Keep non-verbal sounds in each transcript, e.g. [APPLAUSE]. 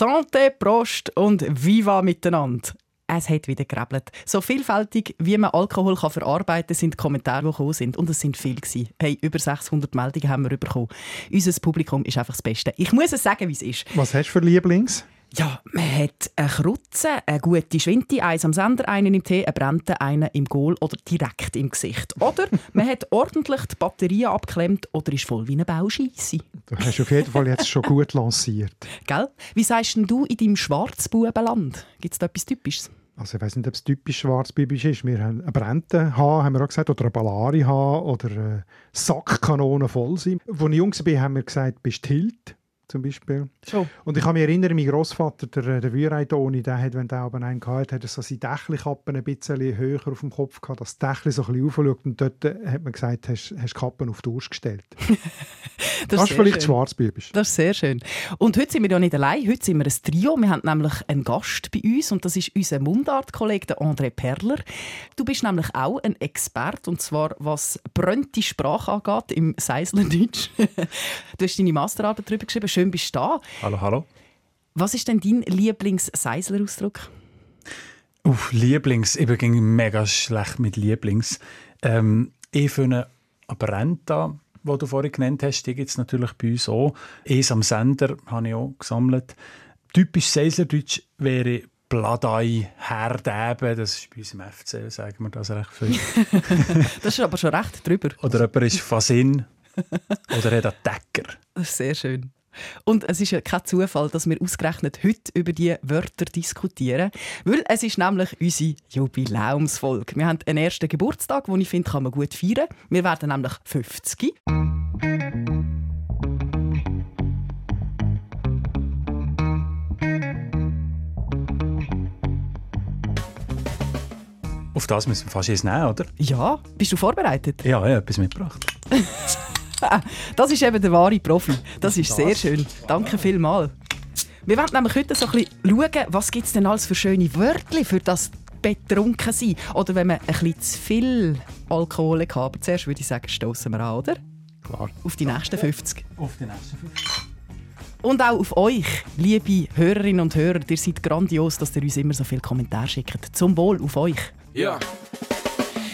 Santé, Prost und Viva miteinander. Es hat wieder gerebelt. So vielfältig, wie man Alkohol kann verarbeiten kann, sind die Kommentare, die gekommen sind. Und es sind viele. Hey, über 600 Meldungen haben wir bekommen. Unser Publikum ist einfach das Beste. Ich muss es sagen, wie es ist. Was hast du für Lieblings? Ja, man hat eine Krutze, eine gute Schwinte, eins am Sender, einen im Tee, einen Brennten, einen im Goal oder direkt im Gesicht. Oder man hat ordentlich die Batterien abgeklemmt oder ist voll wie eine Bauscheisse. Du hast auf jeden Fall jetzt schon gut lanciert. Gell? Wie sagst denn du in deinem Schwarzbubenland? Gibt es da etwas Typisches? Also ich weiß nicht, ob es typisch schwarzbibisch ist. Wir haben eine Brente haben, haben wir auch gesagt, oder eine Ballari haben, oder eine Sackkanone voll sein. Als ich jung war, haben wir gesagt, bist Hilt zum Beispiel. Schon. Und ich kann mich erinnern, mein Großvater, der, der Würeitoni, der hat, wenn der oben einen hatte, hat er so seine Dächelkappen ein bisschen höher auf dem Kopf gehabt, dass das Dächli so ein bisschen aufschaut. Und dort hat man gesagt, hast du Kappen auf die Durst gestellt. das, [LAUGHS] das ist vielleicht schwarzbibisch. Das ist sehr schön. Und heute sind wir ja nicht allein, heute sind wir ein Trio. Wir haben nämlich einen Gast bei uns und das ist unser Mundart-Kollege André Perler. Du bist nämlich auch ein Experte und zwar was brönte Sprache angeht im Seislerdeutsch. [LAUGHS] du hast deine Masterarbeit darüber geschrieben schön bist du da. Hallo, hallo. Was ist denn dein Lieblings-Seisler-Ausdruck? Uff, Lieblings. Ich bin mega schlecht mit Lieblings. Ähm, ich finde Abrenta, die du vorhin genannt hast, die gibt es natürlich bei uns auch. Es am Sender habe ich auch gesammelt. Typisch Seislerdeutsch wäre Bladei, Herdeben, das ist bei uns im FC, sagen wir das recht viel. [LAUGHS] das ist aber schon recht drüber. Oder jemand ist Fasin oder hat einen Decker. Das ist sehr schön. Und es ist ja kein Zufall, dass wir ausgerechnet heute über diese Wörter diskutieren, weil es ist nämlich unsere Jubiläumsfolge. Wir haben einen ersten Geburtstag, den ich finde, kann man gut feiern. Wir werden nämlich 50. Auf das müssen wir fast jetzt nehmen, oder? Ja. Bist du vorbereitet? Ja, ich habe etwas mitgebracht. [LAUGHS] [LAUGHS] das ist eben der wahre Profi. Das ist sehr schön. Danke vielmals. Wir werden nämlich heute so ein bisschen schauen, was gibt es denn alles für schöne Wörter für das betrunken sein. Oder wenn man ein bisschen zu viel Alkohol hat. Aber zuerst würde ich sagen, stoßen wir an, oder? Klar. Auf die nächsten 50. Auf die nächsten 50. Und auch auf euch, liebe Hörerinnen und Hörer. Ihr seid grandios, dass ihr uns immer so viele Kommentare schickt. Zum Wohl auf euch. Ja.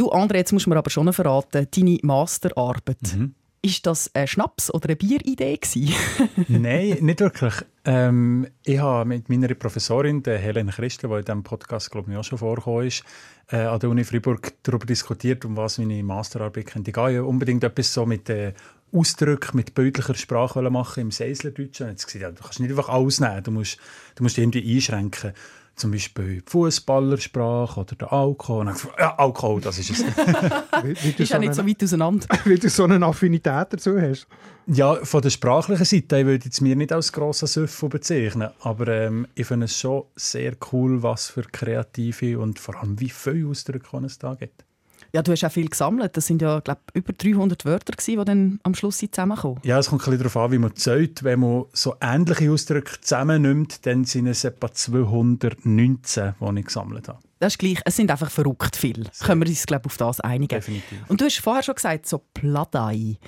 Du, André, jetzt musst du mir aber schon verraten, deine Masterarbeit. Mhm. Ist das ein Schnaps oder eine Bieridee? [LAUGHS] Nein, nicht wirklich. Ähm, ich habe mit meiner Professorin, der Helen Christel, die in diesem Podcast glaube ich, auch schon vorgekommen ist, äh, an der Uni Freiburg darüber diskutiert, um was meine Masterarbeit könnte gehen. Ich unbedingt etwas so mit äh, Ausdrücken, mit bildlicher Sprache machen im Seislerdeutschen. Jetzt gesagt, ja, du kannst nicht einfach ausnehmen, du musst, du musst irgendwie einschränken zum Beispiel die Fußballersprache oder der Alkohol. Ja, Alkohol, das ist es. [LAUGHS] wie, wie ist ja nicht so weit auseinander. [LAUGHS] Weil du so eine Affinität dazu hast. Ja, von der sprachlichen Seite ich würde ich mir nicht als grosser Süffel bezeichnen, aber ähm, ich finde es schon sehr cool, was für kreative und vor allem wie viele Ausdrücke es da gibt. Ja, du hast auch viel gesammelt. Das sind ja, glaube über 300 Wörter, die dann am Schluss zusammenkommen. Ja, es kommt ein bisschen darauf an, wie man zählt. Wenn man so ähnliche Ausdrücke zusammennimmt, dann sind es etwa 219, die ich gesammelt habe. Das ist gleich. Es sind einfach verrückt viel. Sehr. Können wir uns, glaube auf das einigen. Definitiv. Und du hast vorher schon gesagt, so Pladei.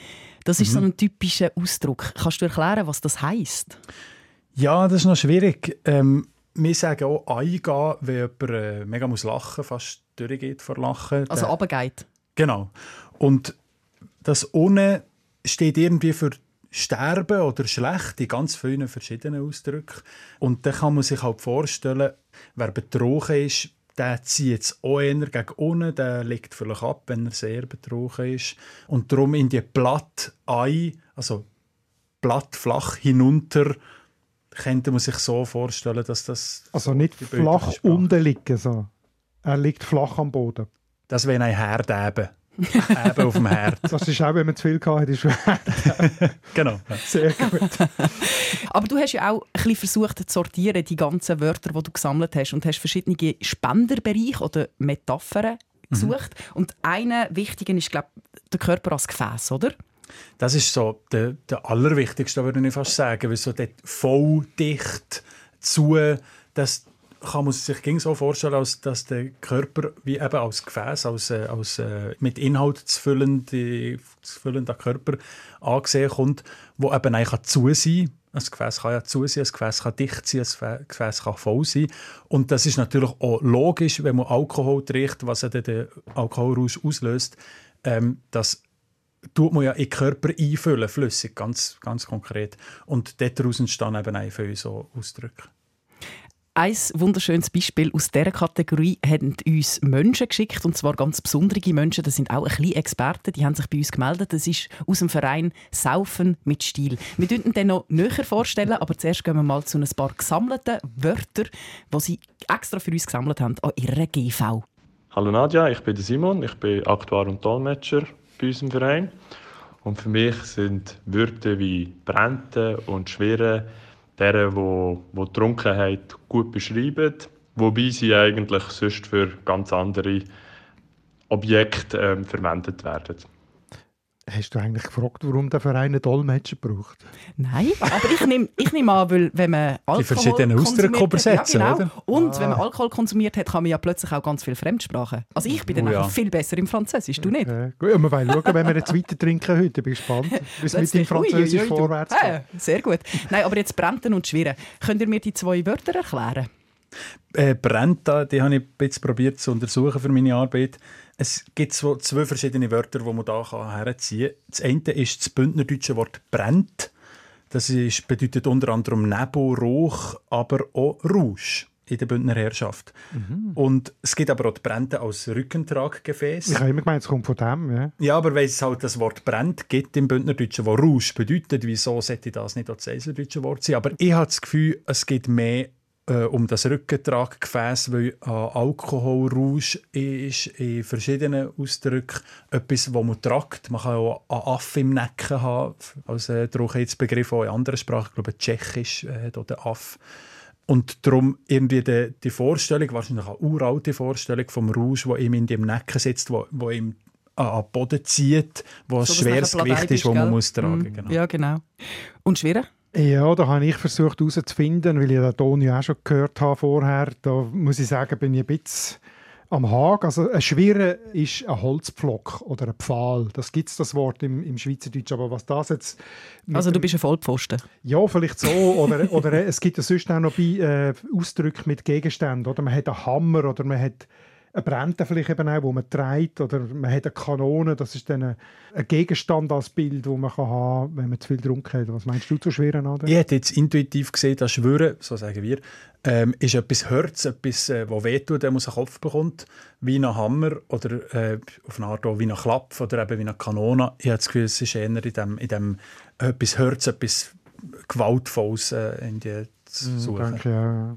Das ist mhm. so ein typischer Ausdruck. Kannst du erklären, was das heisst? Ja, das ist noch schwierig. Ähm, wir sagen auch eingehen, wenn jemand äh, mega muss lachen, fast durchgeht vor Lachen. Also runtergeht. Genau. Und das ohne steht irgendwie für Sterben oder schlecht in ganz vielen verschiedenen Ausdrücken. Und dann kann man sich halt vorstellen, wer betrogen ist, der zieht es auch eher gegen unten, der legt vielleicht ab, wenn er sehr betrogen ist. Und darum in die Blatt ein, also Blatt flach hinunter, könnte man sich so vorstellen, dass das... Also nicht flach unten liegen, so. Er liegt flach am Boden. Das wäre ein Herdeben. [LAUGHS] Eben auf dem Herd. Das ist auch, wenn man zu viel hat, ist [LAUGHS] Genau. Sehr gut. [LAUGHS] Aber du hast ja auch ein bisschen versucht zu sortieren, die ganzen Wörter, die du gesammelt hast und hast verschiedene Spenderbereiche oder Metaphern gesucht. Und einer wichtigen ist, glaube ich, der Körper als Gefäß, oder? Das ist so der, der allerwichtigste, würde ich fast sagen, weil so dort voll dicht zu, das kann man sich so vorstellen, als dass der Körper wie eben als Gefäß, als, äh, als äh, mit Inhalt zu füllender, zu füllender Körper angesehen kommt, wo eben eigentlich zu sein kann. Ein Gefäß kann ja zu sein, ein Gefäß kann dicht sein, ein Gefäß kann voll sein. Und das ist natürlich auch logisch, wenn man Alkohol trinkt, was ja den Alkoholrausch auslöst, ähm, dass tut man ja in den Körper einfüllen, flüssig, ganz, ganz konkret. Und daraus entstehen eben auch so Ausdrücke. Ein wunderschönes Beispiel aus dieser Kategorie haben uns Menschen geschickt, und zwar ganz besondere Menschen. Das sind auch ein bisschen Experten, die haben sich bei uns gemeldet. Das ist aus dem Verein «Saufen mit Stil». Wir würden den noch näher vorstellen, aber zuerst gehen wir mal zu ein paar gesammelten Wörtern, die sie extra für uns gesammelt haben, an ihrer GV. Hallo Nadja, ich bin Simon, ich bin Aktuar und Dolmetscher bei unserem Verein. Und für mich sind Wörter wie Brennte und Schwere deren, wo die Trunkenheit gut beschreiben, wobei sie eigentlich sonst für ganz andere Objekte ähm, verwendet werden. Hast du eigentlich gefragt, warum der Verein einen Dolmetscher braucht? Nein, aber ich nehme ich nehm an, weil wenn man Alkohol Die verschiedenen Ausdrücke übersetzen, ja, genau. oder? Und ah. wenn man Alkohol konsumiert hat, kann man ja plötzlich auch ganz viel Fremdsprachen. Also ich bin dann oh, ja. viel besser im Französisch, du nicht? Okay. Gut, wir wollen schauen, wenn wir jetzt weiter trinken heute. Ich bin gespannt, wie es mit dem Französisch vorwärts geht. Ah, sehr gut. Nein, aber jetzt Brenten und Schwirren. Könnt ihr mir die zwei Wörter erklären? Äh, Brenta, die habe ich jetzt probiert zu untersuchen für meine Arbeit. Es gibt so zwei verschiedene Wörter, die man hier herziehen kann. Das eine ist das bündnerdeutsche Wort «brennt». Das ist, bedeutet unter anderem Nebel, Rauch, aber auch Rausch in der Bündner Herrschaft. Mhm. Und es gibt aber auch die Brände als Rückentraggefäß. Ich habe immer gemeint, es kommt von dem. Ja, ja aber weil es halt das Wort «brennt» gibt im Bündnerdeutschen, wo «Rausch» bedeutet, wieso sollte das nicht auch das Eiseldeutsche Wort sein? Aber ich habe das Gefühl, es gibt mehr äh, um das Rückentraggefäß, weil äh, Alkoholrausch ist in verschiedenen Ausdrücken etwas, das man tragt. Man kann auch einen Aff im Necken haben, als äh, Begriff auch in anderen Sprachen, ich glaube Tschechisch äh, oder Aff. Und darum irgendwie die, die Vorstellung, wahrscheinlich eine uralte Vorstellung vom Rausch, der ihm in dem Necken sitzt, wo, wo ihm an den Boden zieht, wo so, ein schweres Gewicht ist, das man muss tragen muss. Mm, genau. Ja, genau. Und schwerer? Ja, da habe ich versucht herauszufinden, weil ich den Ton ja auch schon gehört habe vorher. Da muss ich sagen, bin ich ein bisschen am Haag. Also ein Schwirre ist ein Holzpflock oder ein Pfahl. Das gibt es das Wort im, im Schweizerdeutsch. Aber was das jetzt... Also du bist ein Vollpfosten? Ja, vielleicht so. oder, oder es gibt ja sonst auch noch bei, äh, Ausdrücke mit Gegenständen. Oder man hat einen Hammer oder man hat ein Brennte vielleicht eben auch, wo man trägt oder man hat eine Kanone, das ist dann ein, Gegenstand als Bild, wo man kann haben, wenn man zu viel getrunken hat. Was meinst du zu schweren? Oder? Ich hätte jetzt intuitiv gesehen, dass Schwören, so sagen wir, ähm, ist etwas Hörz, etwas, äh, wo wehtut, der muss einen Kopf bekommt, wie ein Hammer oder äh, auf eine Art auch wie ein Klapp oder eben wie eine Kanone. Ich habe das Gefühl, es ist eher in dem, in dem etwas Hörz, etwas Gewaltvolles äh, in die zu mm, suchen. Danke, ja.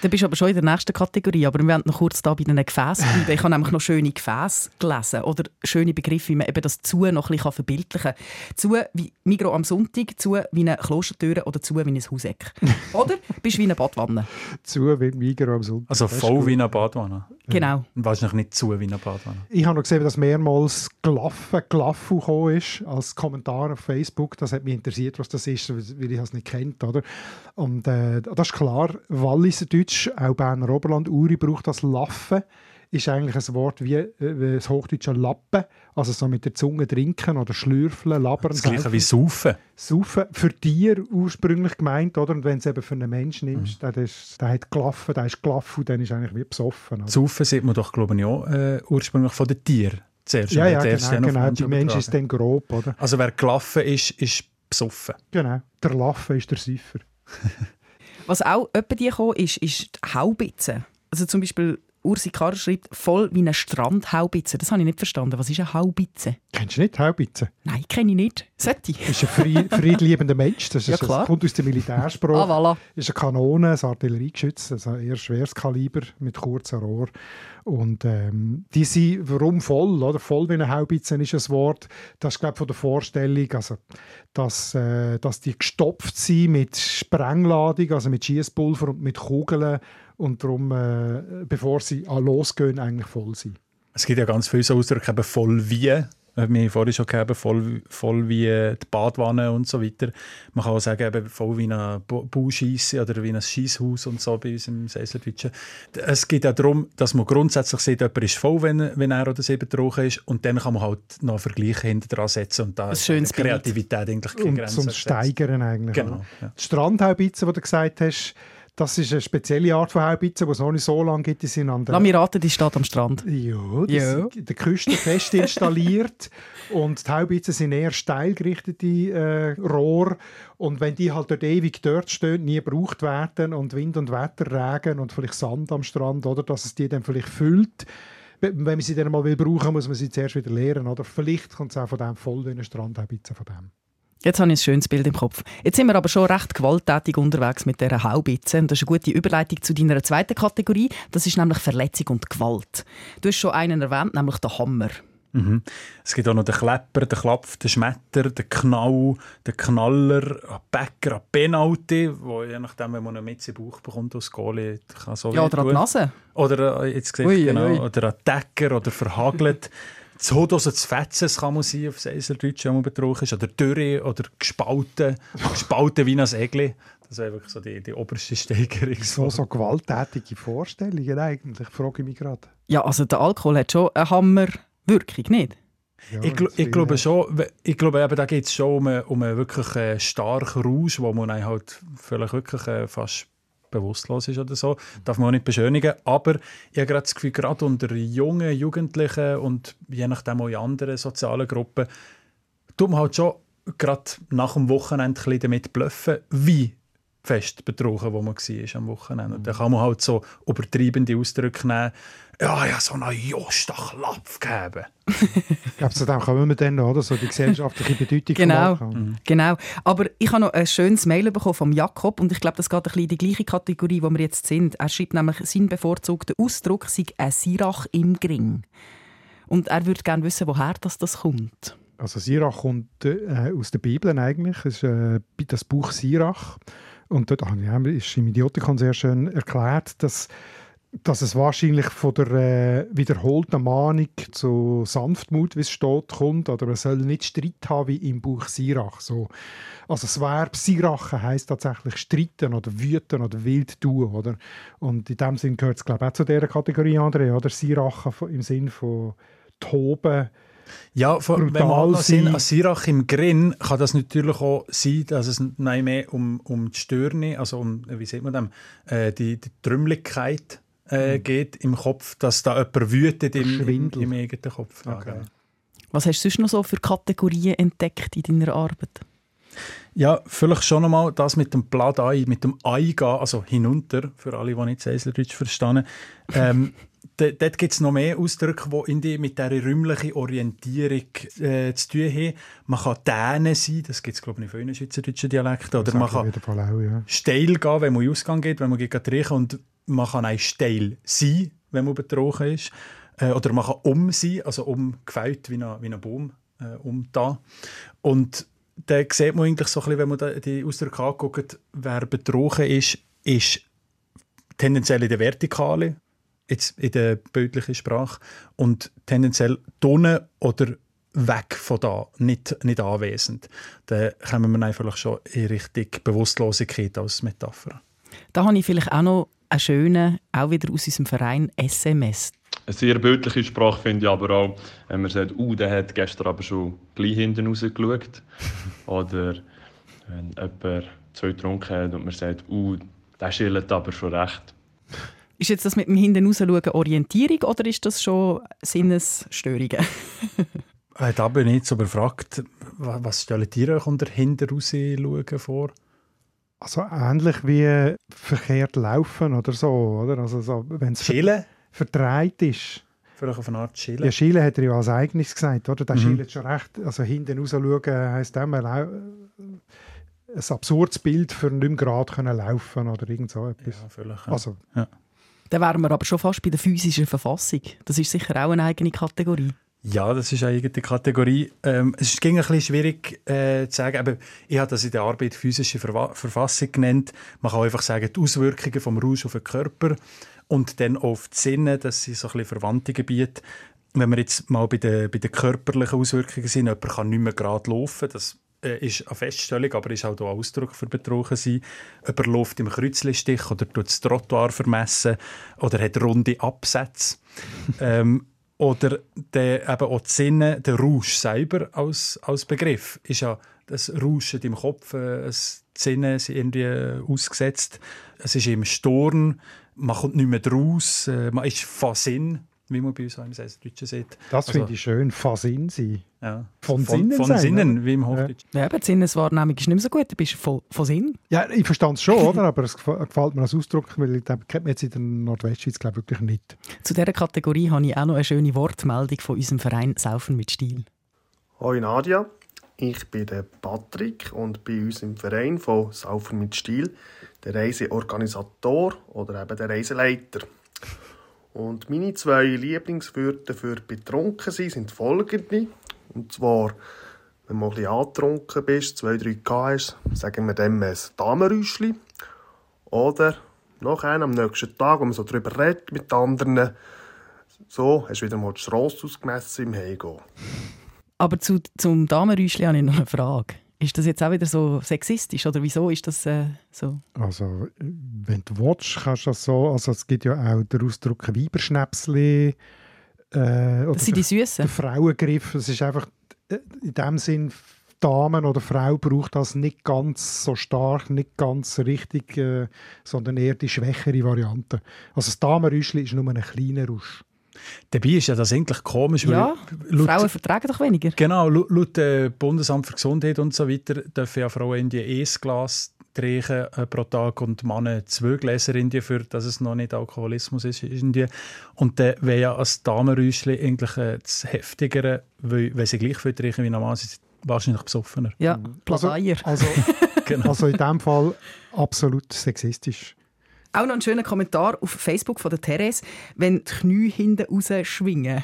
Du bist aber schon in der nächsten Kategorie, aber wir werden noch kurz da bei den Gefäßen bleiben. Ich habe nämlich noch schöne Gefäße gelesen oder schöne Begriffe, wie man eben das «zu» noch ein bisschen verbildlichen kann. «Zu» wie Migro am Sonntag, «zu» wie eine Klostertür oder «zu» wie ein Hauseck. [LAUGHS] oder bist du wie eine Badwanne? «Zu» wie Migro am Sonntag. Also voll wie eine Badwanne? Genau. Und wahrscheinlich nicht «zu» wie eine Badwanne. Ich habe noch gesehen, dass mehrmals «Glaffe», «Glaffu» gekommen ist als Kommentar auf Facebook. Das hat mich interessiert, was das ist, weil ich es nicht kennt. Oder? Und äh, das ist klar, Walliserdeutsch Hochdeutsch, auch Berner Oberland, Uri braucht das Laffe, ist eigentlich ein Wort wie, äh, wie das hochdeutsche Lappen, also so mit der Zunge trinken oder schlürfeln, labern. Das gleiche wie saufen. Saufen, für Tier ursprünglich gemeint, oder? Und wenn du es eben für einen Menschen nimmst, mhm. der, ist, der hat gelaufen, der ist gelaufen, dann ist eigentlich wie besoffen. Oder? Saufen sieht man doch, glaube ich, auch äh, ursprünglich von den Tieren. Zuerst, ja, ja, genau, genau. Bei Menschen ist es dann grob, oder? Also wer gelaufen ist, ist besoffen. Genau, der Laffe ist der Säufer. [LAUGHS] Was auch etwa die gekommen ist, ist Haubitze. Also zum Beispiel Ursi Karrer schreibt voll wie eine Strandhaubitze. Das habe ich nicht verstanden. Was ist eine Haubitze? Kennst du nicht Haubitze? Nein, kenne ich nicht. Sollte. ist ein fried, friedliebender Mensch. Das, ist, Ja, klar. das kommt aus dem Militärspruch. Ah, voilà. ist eine Kanone, ein Artilleriegeschütz, also ein eher schweres Kaliber mit kurzem Rohr. Und ähm, die sind, warum voll, oder? Voll wie eine Haubitze ist ein Wort. Das ist, glaube ich, von der Vorstellung, also, dass, äh, dass die gestopft sind mit Sprengladung, also mit Schießpulver und mit Kugeln und darum, äh, bevor sie an losgehen, eigentlich voll sind. Es gibt ja ganz viele so Ausdrücke, eben voll wie. äh, Wir haben vorhin schon gegeben, voll, voll wie die Badwanne und so weiter. Man kann auch sagen, eben voll wie ein Bauscheisse oder wie ein Scheisshaus und so bei uns im Seiserdeutschen. Es geht auch darum, dass man grundsätzlich sieht, jemand ist voll, wenn, wenn er oder sie betrunken ist und dann kann man halt noch einen Vergleich hinter dran setzen und da ist die Kreativität eigentlich keine Und Grenzen zum gesetzt. Steigern eigentlich. Genau, ja. Die Strandhaubitze, die du gesagt hast, das ist eine spezielle Art von Haubitze, die es noch nicht so lange gibt. Die sind an der Lass mich raten, die steht am Strand. Ja, die Ja. sind in der Küste fest installiert [LAUGHS] und die Haubitzen sind eher steil gerichtete äh, Rohre und wenn die halt dort ewig dort stehen, nie gebraucht werden und Wind und Wetter, Regen und vielleicht Sand am Strand, oder, dass es die dann vielleicht füllt, wenn man sie dann mal will brauchen, muss man sie zuerst wieder leeren, oder? Vielleicht kommt es auch von dem voll wie eine Strandhaubitze von dem. Jetzt habe ich ein schönes Bild im Kopf. Jetzt sind wir aber schon recht gewalttätig unterwegs mit dieser Haubitze. Und das ist eine gute Überleitung zu deiner zweiten Kategorie. Das ist nämlich Verletzung und Gewalt. Du hast schon einen erwähnt, nämlich den Hammer. Mhm. Es gibt auch noch den Klepper, den Klapf, den Schmetter, den Knall, den Knaller, einen Bäcker, einen Penalty, wo je nachdem, wenn man einen in den Bauch bekommt aus Goalie, kann so Ja, oder an die. Nase. Oder äh, jetzt Ui, genau. ui. Oder ein Decker oder verhagelt. Das Hose zu fetzen, das kann man sein auf Seiserdeutsch, wenn man betrunken ist. Oder dürre oder gespalten. gespalten wie ein Egli. Das wäre wirklich so die, die oberste Steigerung. So, so gewalttätige Vorstellungen eigentlich, frage ich mich gerade. Ja, also der Alkohol hat schon eine Hammerwirkung, nicht? Ja, Ich, gl das ich glaube schon, ich glaube eben, da geht es schon um einen, um einen wirklich äh, starken Rausch, wo man halt vielleicht wirklich äh, fast bewusstlos ist oder so. Darf man auch nicht beschönigen. Aber ich habe gerade das Gefühl, gerade unter jungen Jugendlichen und je nachdem auch in anderen sozialen Gruppen, tut man halt schon gerade nach dem Wochenende ein bisschen damit bluffen, wie fest betrunken, wo man war am Wochenende. Und dann kann man halt so übertreibende Ausdrücke nehmen. Ja, ja, so einen Josta-Klapf gegeben. [LAUGHS] Ich glaube, zu dem kommen wir dann, oder? So die gesellschaftliche Bedeutung Genau. Alkohol. Genau. Aber ich habe noch ein schönes Mail bekommen vom Jakob und ich glaube, das geht ein bisschen in die gleiche Kategorie, wo wir jetzt sind. Er schreibt nämlich, sein bevorzugter Ausdruck sei ein Sirach im Gring. Und er würde gerne wissen, woher das, das kommt. Also Sirach kommt äh, aus der Bibel eigentlich. Es ist äh, das Buch Sirach. Und dort ah, ja, ist im Idiotikon sehr schön erklärt, dass, dass es wahrscheinlich von der äh, wiederholten Mahnung zu Sanftmut, wie es steht, kommt. Oder man soll nicht Streit haben wie im Buch Sirach. So. Also das Verb Sirachen heisst tatsächlich streiten oder wüten oder wild tun. Oder? Und in dem Sinn gehört es glaube ich auch zu dieser Kategorie, André. Oder? Sirachen im Sinn von toben, Ja, vor, wenn wir noch sind, an Sirach im Grin, kann das natürlich auch sein, dass es nein mehr um, um die Störne, also um, wie sieht man dem, äh, die, die Trümmeligkeit äh, geht im Kopf, dass da jemand wütet im, im, Schwindel. im eigenen Kopf. Ja, Okay. genau. Was hast du sonst noch so für Kategorien entdeckt in deiner Arbeit? Ja, vielleicht schon einmal das mit dem Pladei, mit dem Eingehen, also hinunter, für alle, die nicht Seiseldeutsch verstehen. Ähm, [LAUGHS] dort gibt es noch mehr Ausdrücke, die in die, mit dieser räumlichen Orientierung äh, zu tun haben. Man kann Däne sein, das gibt es glaube ich in vielen schweizerdeutschen Dialekten. Oder man kann auch, ja. steil gehen, wenn man in Ausgang geht, wenn man geht trinken und man kann auch steil sein, wenn man betrogen ist. Äh, oder man kann um sein, also umgefällt wie ein, wie ein Baum, äh, um da. Und da sieht man eigentlich so ein bisschen, wenn man die Ausdrücke anguckt, wer betrogen ist, ist tendenziell in der Vertikale, jetzt in der bildlichen Sprache, und tendenziell drinnen oder weg von da, nicht, nicht anwesend. Da kommen wir einfach schon in Richtung Bewusstlosigkeit als Metapher. Da habe ich vielleicht auch noch einen schönen, auch wieder aus unserem Verein, SMS. Eine sehr bildliche Sprache finde ich aber auch, wenn man sagt, uh, der hat gestern aber schon gleich hinten rausgeschaut. [LAUGHS] Oder wenn jemand viel getrunken hat und man sagt, uh, der schillt aber schon recht. Ist jetzt das mit dem Hinten rausschauen Orientierung oder ist das schon Sinnesstörungen? [LAUGHS] Äh, da bin ich jetzt so befragt, wa- was stellen ihr euch unter hinten raus schauen vor? Also ähnlich wie verkehrt laufen oder so, oder? Also so, wenn es Chillen? verdreht ist. vielleicht auf eine Art Chile. Ja, Chile hat er ja als eigenes gesagt, oder? Der Mhm. Chile schon recht, also hinten raus schauen, heisst auch mal auch äh, ein absurdes Bild für nicht mehr gerade können laufen oder irgend so etwas. ja, vielleicht. Ja. Also, Dann wären wir aber schon fast bei der physischen Verfassung. Das ist sicher auch eine eigene Kategorie. Ja, das ist eine eigene Kategorie. Ähm, es ging ein bisschen schwierig äh, zu sagen, aber ich habe das in der Arbeit physische Verwa Verfassung genannt. Man kann einfach sagen, die Auswirkungen vom Rausch auf den Körper und dann auf die Sinne, das sind so ein bisschen verwandte Gebiete. Wenn wir jetzt mal bei den, bei den körperlichen Auswirkungen sind, jemand kann nicht mehr gerade laufen, das äh, ist eine Feststellung, aber ist auch ein Ausdruck für Betrogen sein. Jemand läuft im Kreuzlistich oder tut das Trottoir vermessen oder hat runde Absätze. [LAUGHS] ähm, oder der, eben auch die Sinne, der Rausch selber als, als Begriff ist ja das Rauschen im Kopf, äh, die Sinne sind irgendwie äh, ausgesetzt. Es ist im Sturm, man kommt nicht mehr draus, äh, man ist von Sinn, wie man bei uns auch im Deutschen sieht. das Also- finde ich schön, Fasin sein. Ja. Von von, Sinnen von sein, Sinnen, oder? wie im Ja. Hochdeutsch. Ja, aber die Sinneswahrnehmung ist nicht mehr so gut. Du bist voll von Sinn. Ja, ich verstehe es schon, oder? aber es gef- gefällt mir als Ausdruck, weil ich glaube, kennt man jetzt in der Nordwestschweiz glaube ich, wirklich nicht. Zu dieser Kategorie habe ich auch noch eine schöne Wortmeldung von unserem Verein Saufen mit Stil. Hoi Nadia, ich bin der Patrick und bei uns im Verein von Saufer mit Stil der Reiseorganisator oder eben der Reiseleiter. Und meine zwei Lieblingswörter für betrunken sein sind folgende. Und zwar, wenn mal ein angetrunken bist, zwei, drei K hast, sagen wir dem ein Damenrüschli. Oder nachher am nächsten Tag, wenn man so darüber redet mit anderen, so, hast du wieder mal die Strasse ausgemessen im Heimgehen. Aber zu, zum Damenräuschli habe ich noch eine Frage. Ist das jetzt auch wieder so sexistisch oder wieso ist das äh, so? Also, wenn du willst, kannst du das so, also es gibt ja auch den Ausdruck Weiberschnäpsli äh, Das sind die der Süßen. Frauengriff. Es ist einfach äh, in dem Sinn, Damen oder Frau braucht das nicht ganz so stark, nicht ganz richtig, äh, sondern eher die schwächere Variante. Also das Damenrüschli ist nur ein kleiner Rausch. Dabei ist ja das eigentlich komisch, weil Ja, laut- Frauen vertragen doch weniger. Genau, laut, laut äh, Bundesamt für Gesundheit und so weiter dürfen ja Frauen in die ein Glas trinken äh, pro Tag und Männer zwei Gläser in die, für dass es noch nicht Alkoholismus ist in die. Und dann wäre ja als Damenräuschli eigentlich äh, das Heftigere, weil, weil sie gleich viel trinken wie normal, sind sie wahrscheinlich besoffener. Ja, Also, Pladeier. also, [LAUGHS] Genau. also in dem Fall absolut sexistisch. Auch noch ein schöner Kommentar auf Facebook von der Therese, wenn die Knie hinten raus schwingen.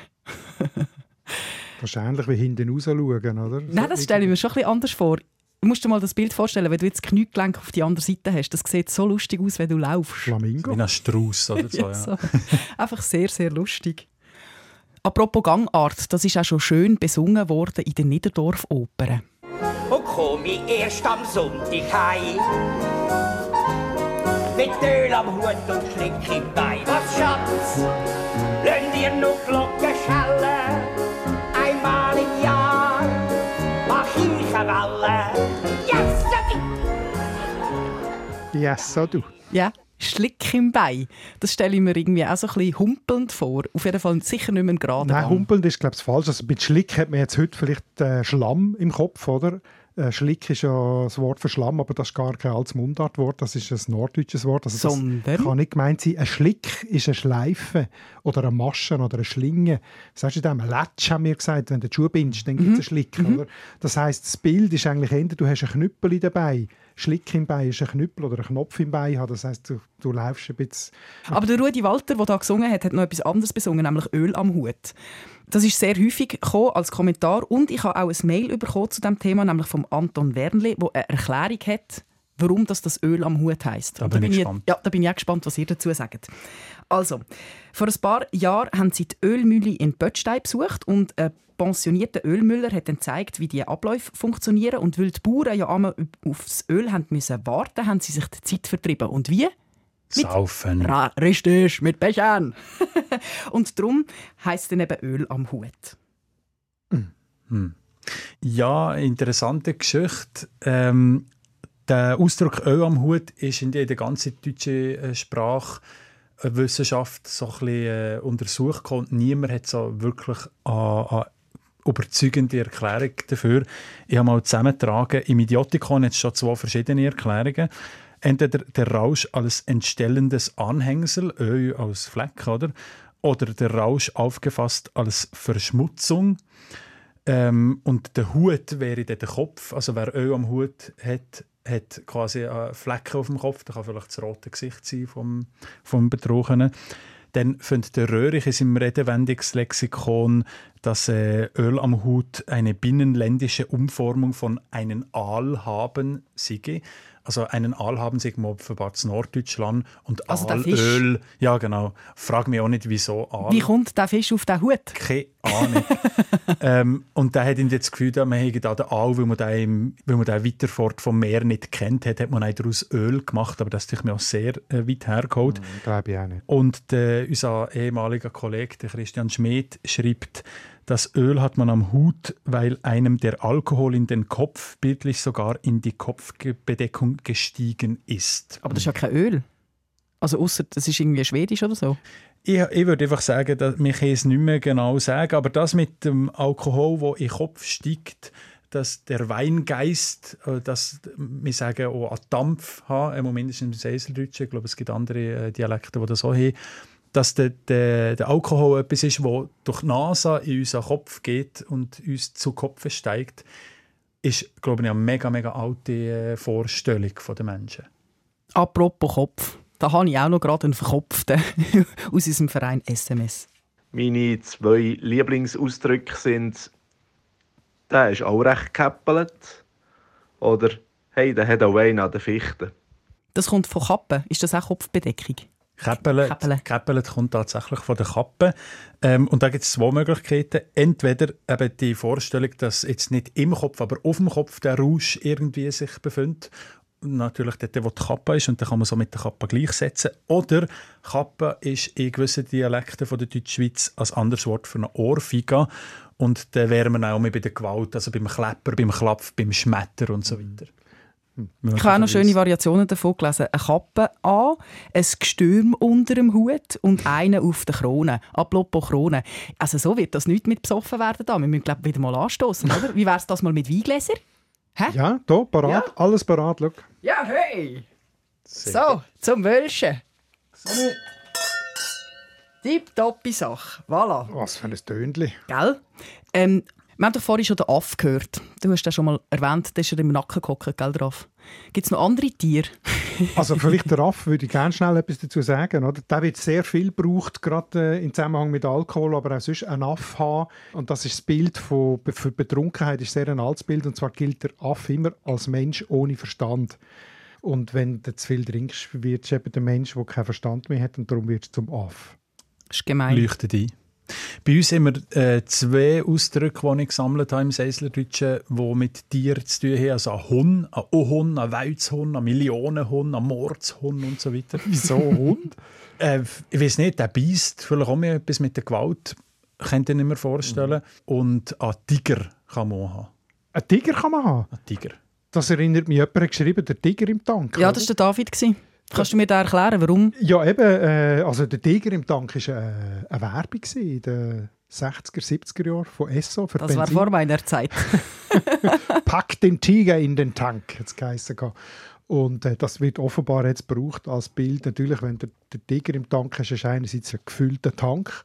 [LAUGHS] Wahrscheinlich wie hinten raus schauen, oder? Nein, das stelle ich mir schon ein bisschen anders vor. Du musst dir mal das Bild vorstellen, wenn du jetzt das Kniegelenk auf die andere Seite hast. Das sieht so lustig aus, wenn du laufst. Flamingo. Wie ein Strauß oder [LAUGHS] so. Ja, ja. so. Einfach sehr, sehr lustig. Apropos Gangart, das ist auch schon schön besungen worden in der Niederdorf-Oper. und komm ich erst am Sonntag heim. Mit Öl am Hut und Schlick im Bein. Was Schatz, lönn dir noch Glocken schellen. Einmal im Jahr mach ich eine Welle. Yes, Yes, so du. Ja, Schlick im Bein. Das stelle ich mir irgendwie auch so ein bisschen humpelnd vor. Auf jeden Fall sicher nicht mehr ein gerader Nein, humpelnd ist glaube ich falsch. Also mit Schlick hat man jetzt heute vielleicht äh, Schlamm im Kopf, oder? Äh, Schlick ist ja das Wort für Schlamm, aber das ist gar kein altes Mundartwort, das ist ein norddeutsches Wort. Also das Sondern? kann nicht gemeint sein. Ein Schlick ist eine Schleife oder eine Masche oder eine Schlinge. Was sagst du dem? Ein Latsch haben wir gesagt, wenn du die Schuhe bindest, dann gibt es einen Schlick. Oder? Das heisst, das Bild ist eigentlich eher, du hast einen Knüppel dabei. Schlick im Bein ist ein Knüppel oder ein Knopf im Bein. haben. Das heisst, du, du läufst ein bisschen... Aber der Rudi Walter, der da gesungen hat, hat noch etwas anderes besungen, nämlich Öl am Hut. Das ist sehr häufig gekommen als Kommentar und ich habe auch ein Mail bekommen zu dem Thema, nämlich vom Anton Wernli, wo eine Erklärung hat, warum das, das Öl am Hut heißt. Da bin ich ich, gespannt. ja, da bin ich auch gespannt, was ihr dazu sagt. Also, vor ein paar Jahren haben sie die Ölmühle in Pöttstein besucht und ein pensionierter Ölmüller hat dann gezeigt, wie die Abläufe funktionieren und weil die Bauern ja einmal aufs Öl haben müssen warten, haben sie sich die Zeit vertrieben. Und wie? Saufen. Ra richtig, mit Bechern. [LAUGHS] und darum heisst es dann eben Öl am Hut. Ja, interessante Geschichte. Ähm, der Ausdruck Öl am Hut ist in der ganzen deutschen äh, Sprachwissenschaft so ein bisschen äh, untersucht und niemand hat so wirklich eine, eine überzeugende Erklärung dafür. Ich habe mal zusammengetragen, im Idiotikon hat es schon zwei verschiedene Erklärungen. Entweder der Rausch als entstellendes Anhängsel, Öl als Fleck, oder? oder der Rausch aufgefasst als Verschmutzung. Ähm, und der Hut wäre dann der Kopf. Also wer Öl am Hut hat, hat quasi Flecken auf dem Kopf. Das kann vielleicht das rote Gesicht sein vom, vom Betrochenen. Dann findet der Röhrig in seinem Redewendungslexikon, dass äh, Öl am Hut eine binnenländische Umformung von einen Aal haben sei. Also einen Aal haben sie offenbar in Norddeutschland und Also Aalöl. Ja, genau. Frag mich auch nicht, wieso Aal. Wie kommt der Fisch auf den Hut? Keine Ahnung. [LAUGHS] ähm, und der hat ihn jetzt das Gefühl, man hätte da den Aal, weil man den, im, weil man den weiter fort vom Meer nicht kennt hat, hat man einen daraus Öl gemacht, aber das ist mir auch sehr äh, weit hergeholt. Mhm, Glaube ich auch nicht. Und der, unser ehemaliger Kollege, der Christian Schmidt, schreibt, das Öl hat man am Hut, weil einem der Alkohol in den Kopf, bildlich sogar in die Kopfbedeckung gestiegen ist. Aber das ist ja kein Öl. Also außer das ist irgendwie schwedisch oder so. Ich, ich würde einfach sagen, dass mich es nicht mehr genau sagen, aber das mit dem Alkohol, wo in den Kopf steigt, dass der Weingeist, äh, dass wir sagen, auch an Dampf haben, mindestens im Seiseldeutschen, ich glaube, es gibt andere äh, Dialekte, die das so haben, dass der, der, der Alkohol etwas ist, das durch die Nase in unseren Kopf geht und uns zu Kopf steigt, ist, glaube ich, eine mega, mega alte äh, Vorstellung der Menschen. Apropos Kopf. Da habe ich auch noch gerade einen Verkopften [LAUGHS] aus unserem Verein SMS. Meine zwei Lieblingsausdrücke sind, der ist auch recht gekäppelt. Oder, hey, der hat auch einen an der Fichte. Das kommt von Kappen. Ist das auch Kopfbedeckung? Käppele, Käppele. Käppele kommt tatsächlich von der Kappe. Ähm, und da gibt es zwei Möglichkeiten. Entweder eben die Vorstellung, dass jetzt nicht im Kopf, aber auf dem Kopf der Rausch irgendwie sich befindet. Natürlich dort, wo die Kappe ist, und dann kann man so mit der Kappe gleichsetzen. Oder Kappe ist in gewissen Dialekten von der Deutschschweiz als anderes Wort für eine Ohrfeige. Und dann wären wir auch mehr bei der Gewalt, also beim Klepper, beim Klapf, beim Schmetter und so weiter. Ich habe auch noch schöne Variationen davon gelesen. Eine Kappe an, ein Gestürm unter dem Hut und eine auf der Krone. Apropos Krone. Also so wird das nicht mit besoffen werden da. Wir müssen glaub, wieder mal anstoßen, oder? Wie wäre es das mal mit Weingläser? Hä? Ja, da, parat, Ja. alles parat, schau. Ja, hey! So, zum Wölschen. Tipptoppi Sache. Voilà. Was für ein Tönli. Gell? Ähm, wir haben doch vorhin schon den Aff gehört. Du hast den schon mal erwähnt, der ist ja im Nacken gehockt, gell, der Aff? Gibt es noch andere Tiere? [LAUGHS] Also vielleicht der Raff würde ich gerne schnell etwas dazu sagen. Oder? Der wird sehr viel gebraucht, gerade äh, im Zusammenhang mit Alkohol, aber auch sonst ein Aff haben. Und das ist das Bild von, für Betrunkenheit ist sehr ein altes Bild. Und zwar gilt der Aff immer als Mensch ohne Verstand. Und wenn du zu viel trinkst, wird du eben der Mensch, der keinen Verstand mehr hat und darum wird zum Aff. Das ist gemein. leuchtet ein. Bei uns haben wir äh, zwei Ausdrücke, die ich gesammelt habe im Seislerdeutschen, die mit Tieren zu tun haben. Also ein Hund, ein O-Hund, ein Weizhund, ein Millionenhund, ein Mordshund und so weiter. [LAUGHS] Wieso Hund? Äh, ich weiß nicht, der beißt vielleicht auch mehr etwas mit der Gewalt, könnte ich mir vorstellen. Und ein Tiger kann man auch haben. Ein Tiger kann man haben. Ein Tiger. Das erinnert mich jemand hat geschrieben, der Tiger im Tank. Ja, oder? das war der David. gewesen. Kannst du mir da erklären, warum? Ja, eben. Äh, also der Tiger im Tank war äh, eine Werbung in den 60er, 70er Jahren von Esso für Das war Benzin. vor meiner Zeit. [LAUGHS] [LAUGHS] Pack den Tiger in den Tank, hat es geheißen. Und äh, das wird offenbar jetzt gebraucht als Bild. Natürlich, wenn der, der Tiger im Tank hast du einerseits einen gefüllten Tank,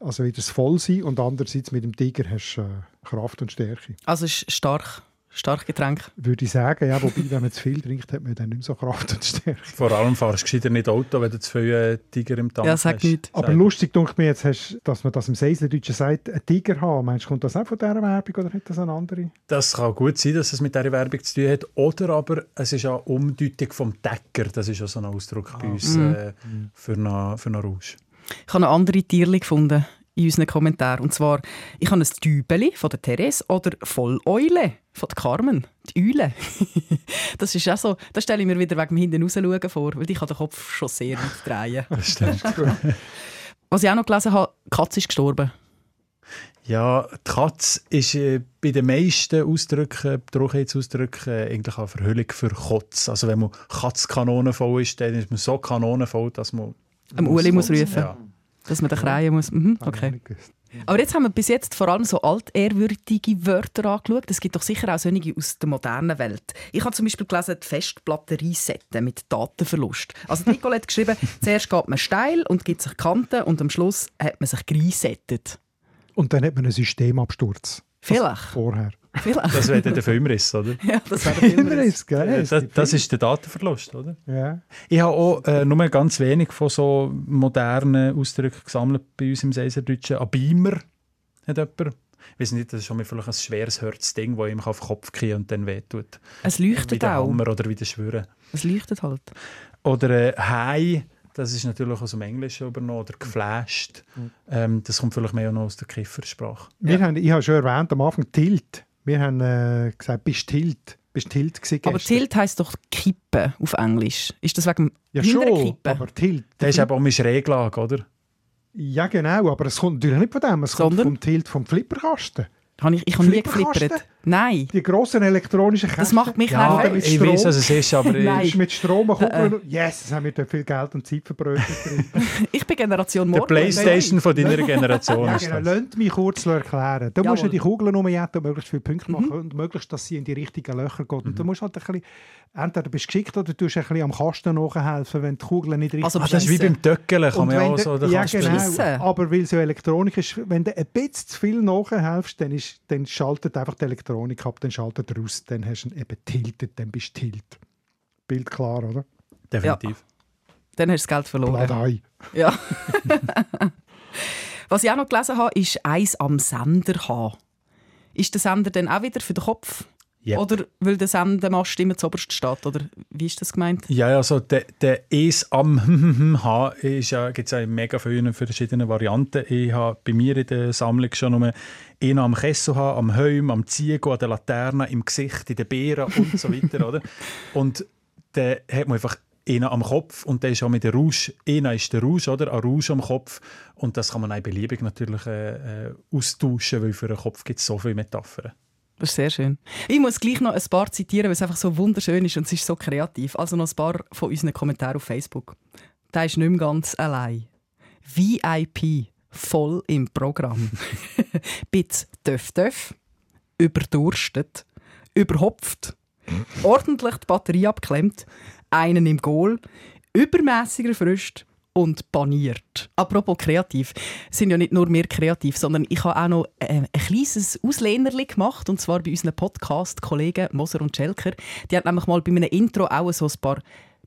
also wird es voll sein, und andererseits mit dem Tiger hast du äh, Kraft und Stärke. Also es ist stark. Stark Getränk. Würde ich sagen, ja, wobei, wenn man zu viel trinkt, hat man dann nicht mehr so Kraft und Stärke. Vor allem fahrst du gescheiter nicht Auto, wenn du zu viele äh, Tiger im Tank Ja, sag hast. nichts. Aber lustig dunkt mir jetzt, hast, dass man das im Seislerdeutschen sagt, einen Tiger haben. Meinst du, kommt das auch von dieser Werbung oder hat das eine andere? Das kann gut sein, dass es mit dieser Werbung zu tun hat. Oder aber es ist eine Umdeutung vom Decker. Das ist ja so ein Ausdruck bei uns äh, für einen für eine Rausch. Ich habe noch andere Tierchen gefunden in unseren Kommentaren. Und zwar, ich habe ein Tübeli von der Therese oder Volleule von der Carmen. Die Eule. [LAUGHS] das ist auch so, das stelle ich mir wieder wegen dem hinten rausschauen vor, weil ich kann den Kopf schon sehr weit drehen. [LAUGHS] Das stimmt. [LAUGHS] Was ich auch noch gelesen habe, die Katze ist gestorben. ja, die Katze ist äh, bei den meisten Ausdrücken, Trockenausdrücken, äh, eigentlich eine Verhüllung für Kotz. Also wenn man katzkanonenvoll ist, dann ist man so kanonenvoll, dass man... Am Uli muss rufen. Ja. Dass man den Kreien muss. Mhm, okay. Aber jetzt haben wir bis jetzt vor allem so altehrwürdige Wörter angeschaut. Es gibt doch sicher auch solche aus der modernen Welt. Ich habe zum Beispiel gelesen, die Festplatte resetten mit Datenverlust. Also Nicole hat geschrieben, [LAUGHS] zuerst geht man steil und gibt sich Kanten und am Schluss hat man sich resettet. Und dann hat man einen Systemabsturz. Vielleicht. Vorher. Vielleicht. Das wäre dann der Filmriss, oder? [LAUGHS] ja, das wäre Immer ist, gell? Das, das ist der Datenverlust, oder? Ja. Ich habe auch äh, nur ganz wenig von so modernen Ausdrücken gesammelt bei uns im Seiserdeutschen. Ein Beamer hat jemand. Ich weiß nicht, das ist schon mal vielleicht ein schweres Herzding, das ihm auf den Kopf kriegen und dann wehtut. Es Wie leuchtet der auch. Hammer oder wie der Schwüren. Es leuchtet halt. Oder äh, Hai, das ist natürlich aus dem Englischen übernommen. Oder geflasht. Ähm, das kommt vielleicht mehr noch aus der Kiffersprache. Wir haben, ich habe schon erwähnt am Anfang Tilt. Wir haben äh, gesagt, bist Tilt. Bist Tilt Aber. Tilt heisst doch Kippen auf Englisch. Ist das wegen Ja schon, Kippen? aber Tilt. Das ist eben auch meine Schräglage, oder? Ja genau, aber es kommt natürlich nicht von dem. Es kommt Sondern? vom Tilt vom Flipperkasten. Habe ich, ich habe nie geflippert. Nein. Die grossen elektronischen Kästen. Das macht mich Ja, nervös. ich Strom. weiß, was es ist, aber [LAUGHS] Nein. mit Strom Äh, kugeln. Yes, das haben wir dort viel Geld und Zeit verbrötet. [LAUGHS] Ich bin Generation der Morgen. Playstation von deiner Generation ja, genau. das. Lasst mich kurz erklären. Du musst ja die Kugeln umjetten und möglichst viele Punkte Mhm. machen und möglichst, dass sie in die richtigen Löcher geht. Und du musst halt ein bisschen, entweder bist du geschickt oder du tust ein bisschen am Kasten nachhelfen, wenn die Kugeln nicht richtig Also Ah, das ist wie beim Töckeln, kann man auch du- so, da ja, genau. Aber weil es ja Elektronik ist, wenn du ein bisschen zu viel nachhelfst, dann, ist, dann schaltet einfach die Elektronik ab, dann schaltet er aus, dann hast du ihn eben tiltet, dann bist du tilt. Bild klar, oder? Definitiv. Dann hast du das Geld verloren. Bladei. Ja. [LAUGHS] Was ich auch noch gelesen habe, ist «Eins am Sender haben». Ist der Sender dann auch wieder für den Kopf? Ja. Oder weil der Sendemast immer zuoberst steht? Oder wie ist das gemeint? Ja, also der, der Es am [LAUGHS] H ist ja, gibt es ja mega vielen verschiedenen Varianten. Ich habe bei mir in der Sammlung schon nur einen am Kessel am Helm, am Ziego, an der Laterne, im Gesicht, in den Beeren und so weiter, oder? [LAUGHS] Und dann hat man einfach einen am Kopf und der ist auch mit der Rouge. Einer ist der Rouge, oder? Ein Rouge am Kopf. Und das kann man auch beliebig natürlich äh, äh, austauschen, weil für den Kopf gibt es so viele Metaphern. Das ist sehr schön. Ich muss gleich noch ein paar zitieren, weil es einfach so wunderschön ist und es ist so kreativ. Also noch ein paar von unseren Kommentaren auf Facebook. Der ist nicht mehr ganz allein. VIP, voll im Programm. [LAUGHS] Bitz döff döff, überdurstet, überhopft, ordentlich die Batterie abklemmt, einen im Goal, übermäßiger Frücht und paniert. Apropos kreativ, sind ja nicht nur wir kreativ, sondern ich habe auch noch äh, ein kleines Auslehnerli gemacht, und zwar bei unseren Podcast-Kollegen Moser und Schelker. Die haben nämlich mal bei einem Intro auch so ein paar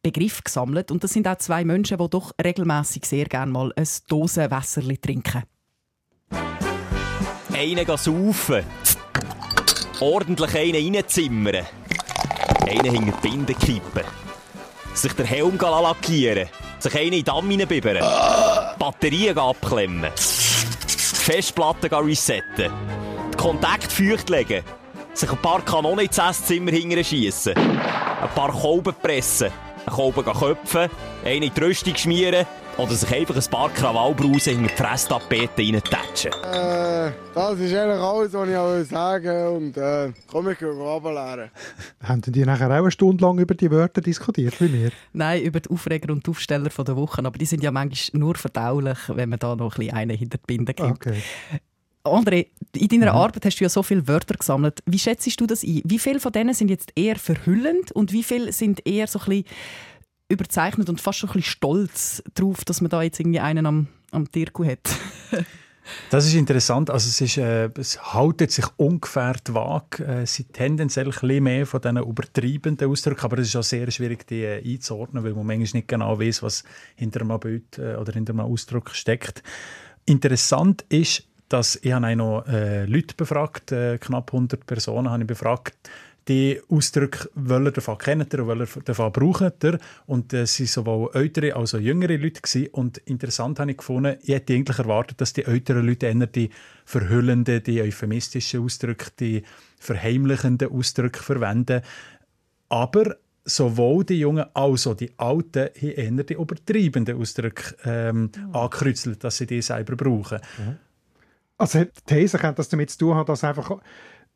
Begriffe gesammelt. Und das sind auch zwei Menschen, die doch regelmäßig sehr gerne mal ein Dosenwässerli trinken. Einen saufen. Ordentlich einen reinzimmern. Einen hinter die Binde kippen. Sich den Helm lackieren. Sich einen in den Damm reinbibbern. Batterien abklemmen. Festplatten resetten. Die Kontakt feucht legen. Sich ein paar Kanonen ins Esszimmer schiessen. Ein paar Kolben pressen. Einen Kolben köpfen. Einen in die Rüstung schmieren. Oder sich einfach ein paar Krawallbrausen hinter die Fresstapete reintatschen. Äh, das ist eigentlich alles, was ich sagen will. Und äh, komm, ich gehe runterleeren. [LAUGHS] Haben denn die nachher auch eine Stunde lang über die Wörter diskutiert wie wir? Nein, über die Aufreger und die Aufsteller der Wochen. Aber die sind ja manchmal nur verdaulich, wenn man da noch ein bisschen einen hinter die Binde gibt. Okay. André, in deiner Arbeit hast du ja so viele Wörter gesammelt. Wie schätzt du das ein? Wie viele von denen sind jetzt eher verhüllend und wie viele sind eher so ein bisschen überzeichnet und fast schon ein bisschen stolz darauf, dass man da jetzt irgendwie einen am, am Tirku hat? [LAUGHS] Das ist interessant. Also es, ist, äh, es haltet sich ungefähr die Waage. Äh, sind tendenziell ein bisschen mehr von diesen übertreibenden Ausdrücken, aber es ist auch sehr schwierig, die äh, einzuordnen, weil man manchmal nicht genau weiß, was hinter einem Bild äh, oder hinter einem Ausdruck steckt. Interessant ist, dass ich habe noch äh, Leute befragt, äh, knapp 100 Personen habe ich befragt, die Ausdrücke wollen davon kennen und wollen davon brauchen. Und es waren sowohl ältere als auch jüngere Leute. Gewesen. Und interessant habe ich gefunden, ich hätte eigentlich erwartet, dass die älteren Leute eher die verhüllenden, die euphemistischen Ausdrücke, die verheimlichenden Ausdrücke verwenden. Aber sowohl die Jungen als auch die Alten haben eher die übertreibenden Ausdrücke ähm, angekreuzelt, dass sie die selber brauchen. Also die These könnte das damit zu tun haben, dass einfach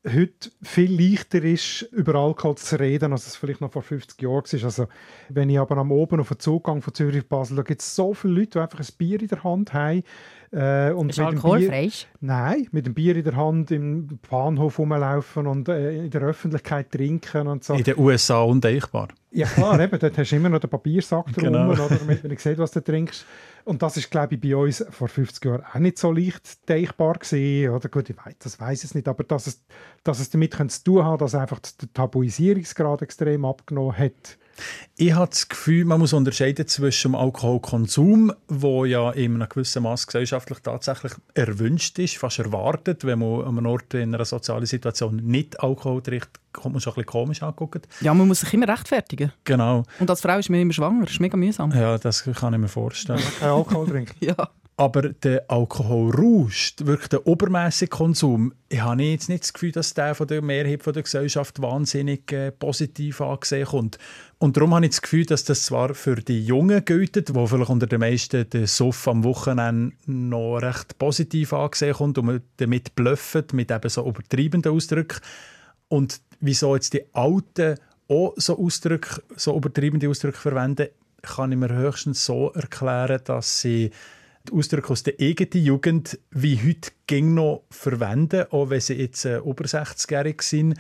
heute viel leichter ist, über Alkohol zu reden, als es vielleicht noch vor 50 Jahren war. Also, wenn ich aber am Oben auf den Zugang von Zürich Basel, da gibt es so viele Leute, die einfach ein Bier in der Hand haben. Äh, und Ist mit dem alkoholfrei? Bier, Nein, mit dem Bier in der Hand im Bahnhof rumlaufen und äh, in der Öffentlichkeit trinken und so. In den USA undenkbar. Ja klar, eben, dort hast du immer noch den Papiersack [LAUGHS] drum, Genau. oder, damit man nicht sieht, was du trinkst. Und das ist, glaube ich, bei uns vor 50 Jahren auch nicht so leicht denkbar gewesen. Oder gut, ich weiß, das weiß ich nicht, aber dass es, dass es damit zu tun hat, dass einfach der Tabuisierungsgrad extrem abgenommen hat. Ich habe das Gefühl, man muss unterscheiden zwischen dem Alkoholkonsum, wo ja in einem gewissen Maß gesellschaftlich tatsächlich erwünscht ist, fast erwartet. Wenn man an einem Ort in einer sozialen Situation nicht Alkohol trinkt, kommt man schon ein bisschen komisch angeguckt. Ja, man muss sich immer rechtfertigen. Genau, Und als Frau ist man immer schwanger. Das ist mega mühsam. ja, das kann ich mir vorstellen. Kein Alkohol trinken. [LAUGHS] Ja. Aber der Alkoholrausch, wirklich der obermäßige Konsum, ich habe jetzt nicht das Gefühl, dass der von der Mehrheit von der Gesellschaft wahnsinnig äh, positiv angesehen kommt. Und darum habe ich das Gefühl, dass das zwar für die Jungen gilt, wo vielleicht unter den meisten der Suff am Wochenende noch recht positiv angesehen kommt und man damit blufft, mit eben so übertreibenden Ausdrücken. Und wieso jetzt die Alten auch so, Ausdrücke, so übertreibende Ausdrücke verwenden, kann ich mir höchstens so erklären, dass sie Ausdrücke aus der eigenen Jugend wie heute ging noch verwenden, auch wenn sie jetzt äh, über 60-jährig sind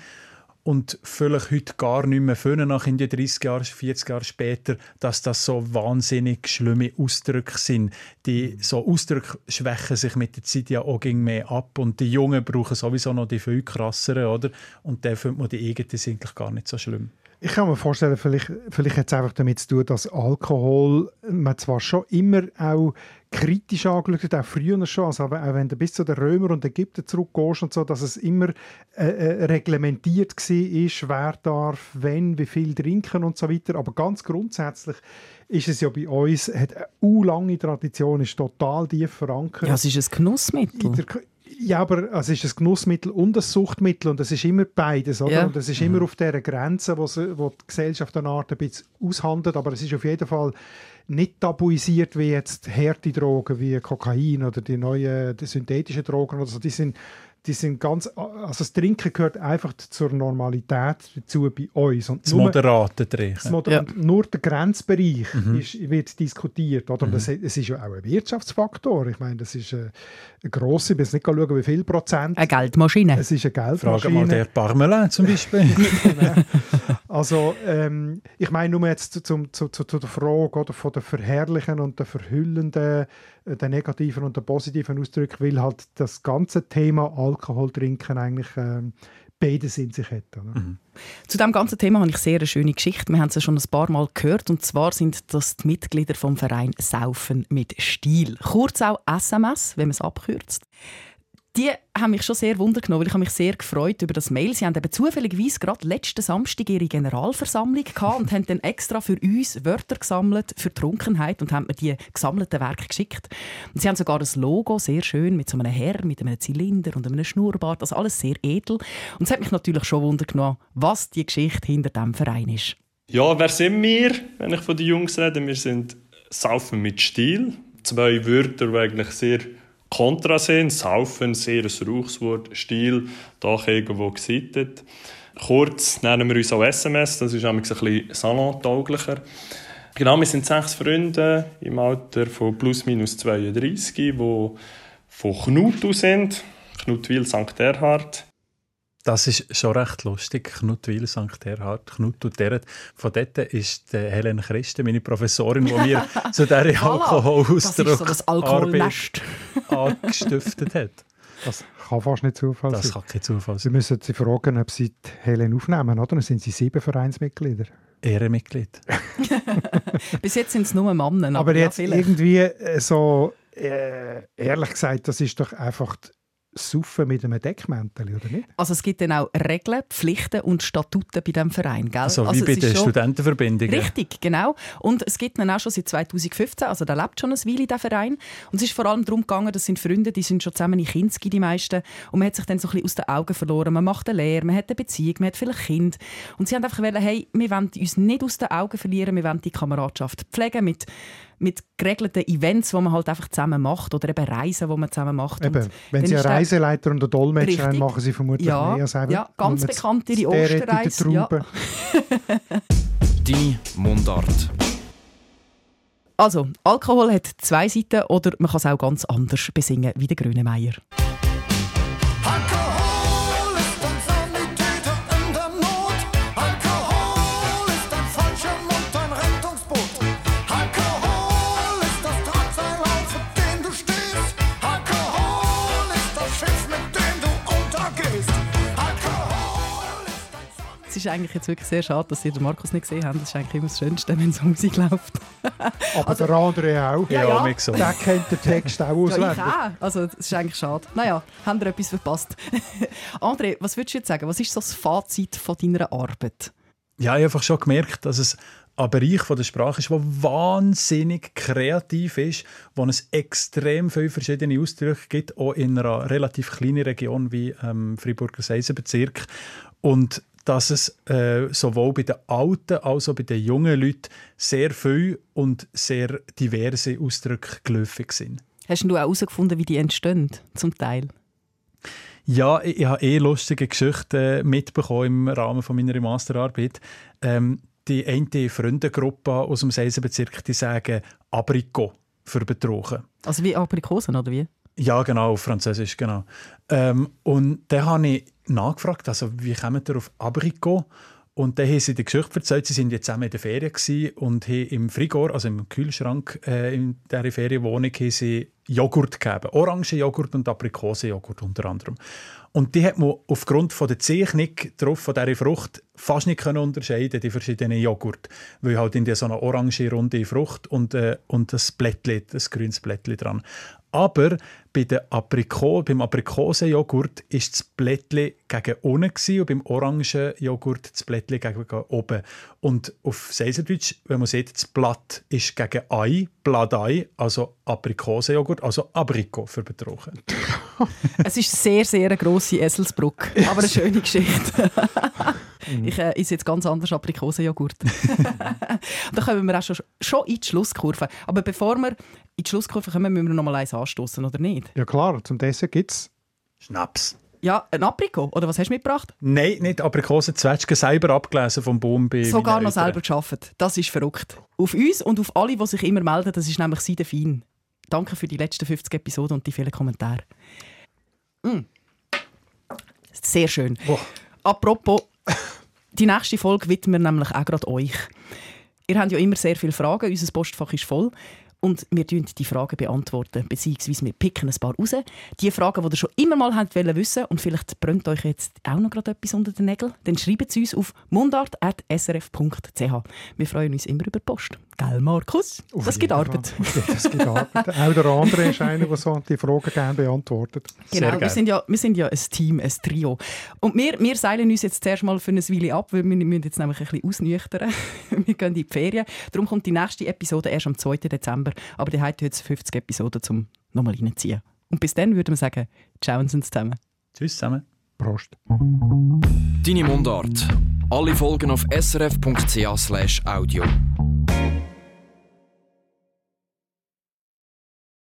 und vielleicht heute gar nicht mehr fühlen, nach in die 30 Jahre, 40 Jahre später, dass das so wahnsinnig schlimme Ausdrücke sind. Die so Ausdrücke schwächen sich mit der Zeit ja auch ging mehr ab und die Jungen brauchen sowieso noch die viel krasseren, oder? Und dann findet man die eigenen sind eigentlich gar nicht so schlimm. Ich kann mir vorstellen, vielleicht, vielleicht hat es einfach damit zu tun, dass Alkohol man zwar schon immer auch kritisch angeschaut hat, auch früher schon, also auch wenn du bis zu den Römer und Ägypter zurückgehst und so, dass es immer äh, äh, reglementiert war, wer darf, wenn, wie viel trinken und so weiter. Aber ganz grundsätzlich ist es ja bei uns, hat eine lange Tradition, ist total tief verankert. ja, es ist ein Genussmittel. Ja, aber es ist ein Genussmittel und ein Suchtmittel und es ist immer beides, oder? Ja. Und es ist immer auf dieser Grenze, wo, sie, wo die Gesellschaft eine Art ein bisschen aushandelt, aber es ist auf jeden Fall nicht tabuisiert wie jetzt harte Drogen wie Kokain oder die neuen die synthetischen Drogen oder so. Die sind, die sind ganz, also das Trinken gehört einfach zur Normalität dazu bei uns. Und Das nur- moderate das Trinken. Moder Ja. Nur der Grenzbereich ist, wird diskutiert. Oder? Und Das, es ist ja auch ein Wirtschaftsfaktor. Ich meine, das ist äh, ein grosser, ich will jetzt nicht schauen, wie viel Prozent. Eine Geldmaschine. Es ist eine Frage Geldmaschine. mal der Parmelin zum Beispiel. [LAUGHS] [LAUGHS] Also, ähm, ich meine nur jetzt zum, zu, zu, zu der Frage oder, von der verherrlichen und der verhüllenden, äh, der negativen und der positiven Ausdrücke, weil halt das ganze Thema Alkohol trinken eigentlich ähm, beides in sich hat. Oder? Zu diesem ganzen Thema habe ich sehr eine schöne Geschichte. Wir haben es ja schon ein paar Mal gehört. Und zwar sind das die Mitglieder vom Verein Saufen mit Stil. Kurz auch SMS, wenn man es abkürzt. Die haben mich schon sehr wundergenommen, weil ich habe mich sehr gefreut über das Mail. Sie haben eben zufälligerweise gerade letzten Samstag ihre Generalversammlung gehabt und haben dann extra für uns Wörter gesammelt für Trunkenheit und haben mir die gesammelten Werke geschickt. Und sie haben sogar ein Logo, sehr schön, mit so einem Herr, mit einem Zylinder und einem Schnurrbart. Also alles sehr edel. Und es hat mich natürlich schon wundergenommen, was die Geschichte hinter diesem Verein ist. Ja, wer sind wir, wenn ich von den Jungs rede? Wir sind Saufen mit Stil. Zwei Wörter, die eigentlich sehr kontra sind. Saufen, sehr ein Rauchswort. Stil, doch irgendwo gesittet. Kurz nennen wir uns auch SMS, das ist nämlich ein bisschen salontauglicher. Genau, wir sind sechs Freunde im Alter von plus minus 32, die von Knutu sind. Knutwil St. Erhard. Das ist schon recht lustig. Knutwil, St. Erhard, Knut und Deret. Von dort ist Helen Christen, meine Professorin, die mir [LAUGHS] zu dieser Das ist so das angestiftet hat. Das kann fast nicht Zufall Das sein. kann kein Zufall Sie sein. müssen sie fragen, ob sie die Helen aufnehmen, oder? Dann sind sie sieben Vereinsmitglieder. Ehrenmitglied. [LAUGHS] Bis jetzt sind es nur Männer. Aber, Aber ja, jetzt vielleicht. irgendwie äh, so, äh, ehrlich gesagt, das ist doch einfach Saufen mit einem Deckmäntel, oder nicht? Also es gibt dann auch Regeln, Pflichten und Statuten bei diesem Verein, gell? Also, also wie bei den schon- Studentenverbindungen. Richtig, genau. Und es gibt ihn auch schon seit 2015, also der lebt schon ein Weile, der Verein. Und es ist vor allem darum gegangen, das sind Freunde, die sind schon zusammen in Kinski, die meisten. Und man hat sich dann so ein bisschen aus den Augen verloren. Man macht eine Lehre, man hat eine Beziehung, man hat vielleicht Kind. Und sie haben einfach wollen, hey, wir wollen uns nicht aus den Augen verlieren, wir wollen die Kameradschaft pflegen mit mit geregelten Events, die man halt einfach zusammen macht oder eben Reisen, die man zusammen macht. Eben, Und wenn Sie einen der- Reiseleiter und einen Dolmetscher haben, machen Sie vermutlich Ja, mehr als eben ja, ganz bekannt ihre Osterreise, ja. [LAUGHS] Deine Mundart. Also, Alkohol hat zwei Seiten oder man kann es auch ganz anders besingen, wie der Grönemeyer. Alkohol ist Es ist eigentlich jetzt wirklich sehr schade, dass ihr den Markus nicht gesehen habt. Das ist eigentlich immer das Schönste, wenn so Musik läuft. Aber der andere auch. Ja, ja. mich so. Der kennt den Text auch Ja, ich auswendig. auch. Also, das ist eigentlich schade. Naja, haben wir etwas verpasst. [LAUGHS] André, was würdest du jetzt sagen? Was ist so das Fazit von deiner Arbeit? Ja, ich habe einfach schon gemerkt, dass es ein Bereich von der Sprache ist, der wahnsinnig kreativ ist, wo es extrem viele verschiedene Ausdrücke gibt, auch in einer relativ kleinen Region wie ähm, Freiburger Seisenbezirk. Und dass es äh, sowohl bei den alten als auch bei den jungen Leuten sehr viele und sehr diverse Ausdrücke geläufig sind. Hast du auch herausgefunden, wie die entstehen, zum Teil? Ja, ich, ich habe eh lustige Geschichten mitbekommen im Rahmen von meiner Masterarbeit. Ähm, die eine Freundengruppe aus dem Seisenbezirk, die sagen Abricot für Betrogen. Also wie Aprikosen, oder wie? Ja, genau, auf Französisch, genau. Ähm, und dann habe ich nachgefragt, also wie kommt ihr auf Abricot? Und dann haben sie die Geschichte erzählt, sie sind jetzt zusammen in der Ferien und haben im Frigor, also im Kühlschrank äh, in dieser Ferienwohnung, haben sie Joghurt gegeben. Orangenjoghurt und Aprikosenjoghurt unter anderem. Und die hat man aufgrund von der Zeichnung drauf von dieser Frucht fast nicht können unterscheiden, die verschiedenen Joghurt. Weil halt in der so eine orange runde Frucht und, äh, und das Blättli, das grünes Blättli dran. Aber bei der Apriko, beim Aprikosenjoghurt ist das Blättli gegen unten und beim Orangenjoghurt das Blättli gegen oben. Und auf Seiserdeutsch, wenn man sieht, das Blatt ist gegen Ei, Blattei, also Aprikosenjoghurt, also Abriko für Betrogen. [LAUGHS] Es ist sehr, sehr eine grosse Eselsbrücke, aber eine schöne Geschichte. [LAUGHS] ich äh, esse jetzt ganz anders Aprikosenjoghurt. [LAUGHS] da kommen wir auch schon, schon in die Schlusskurve. Aber bevor wir in die Schlusskurve kommen, müssen wir noch mal eins anstoßen, oder nicht? Ja klar, zum Dessert gibt es Schnaps. Ja, ein Apriko, oder was hast du mitgebracht? Nein, nicht Aprikosenzwetschgen, selber abgelesen vom Baum Sogar noch selber geschafft. Das ist verrückt. Auf uns und auf alle, die sich immer melden, das ist nämlich Seide fein. Danke für die letzten 50 Episoden und die vielen Kommentare. Mm. Sehr schön. Apropos, die nächste Folge widmen wir nämlich auch gerade euch. Ihr habt ja immer sehr viele Fragen, unser Postfach ist voll. Und wir beantworten die Fragen, beantworten, beziehungsweise wir picken ein paar raus. Die Fragen, die ihr schon immer mal habt wollen wissen und vielleicht brennt euch jetzt auch noch gerade etwas unter den Nägeln, dann schreibt es uns auf mundart.srf.ch. Wir freuen uns immer über Post. Gell, Markus? Auf das gibt Arbeit. Das gibt Arbeit. [LAUGHS] Auch der andere ist einer, der so die Fragen gerne beantwortet. Genau, wir sind, ja, wir sind ja ein Team, ein Trio. Und wir, wir seilen uns jetzt zuerst mal für eine Weile ab, weil wir müssen jetzt nämlich ein bisschen ausnüchtern. [LAUGHS] wir gehen in die Ferien. Darum kommt die nächste Episode erst am 2. Dezember. Aber die hat jetzt 50 Episoden, um nochmal reinzuziehen. Und bis dann würden wir sagen, ciao zusammen. Tschüss zusammen. Prost. Deine Mundart. Alle Folgen auf srf.ch/audio.